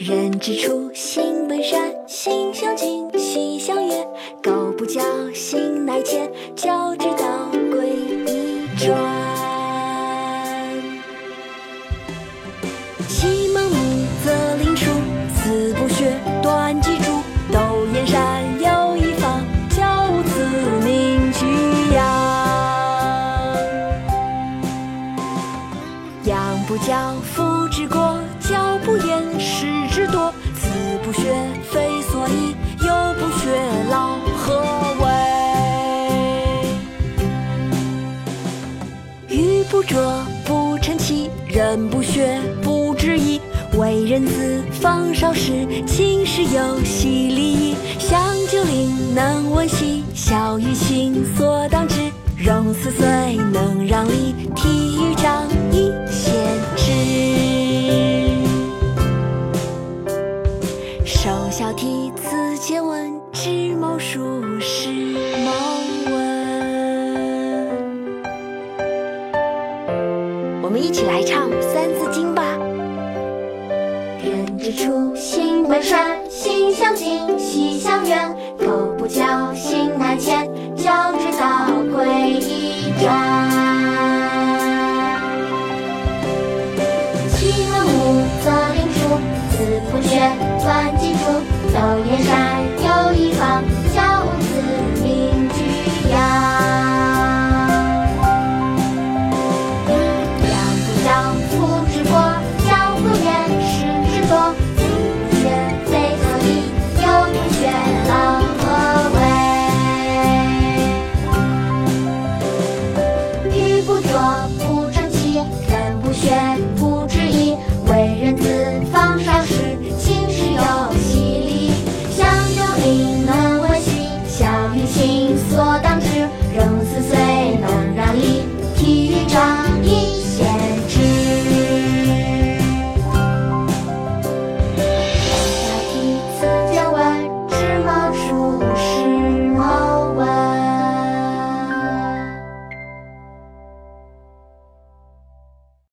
人之初，性本善，性相近，习相远。苟不教，性乃迁，教之道，贵以专。不教，父之过；教不严，师之惰。子不学，非所宜；幼不学，老何为？玉不琢，不成器；人不学，不知义。为人子，方少时，亲师友，习礼义。香九龄，能温席；孝于亲，所当之。融四岁，能让梨；体育长首孝悌，次见闻，知谋术，识谋文。我们一起来唱《三字经》吧。人之初，性本善，性相近，习相远。苟不教，性乃迁，教之道，贵以专。其盲目，则令出；子不学，算清楚，窦燕山有一方小屋子名居阳。两不相扶之过，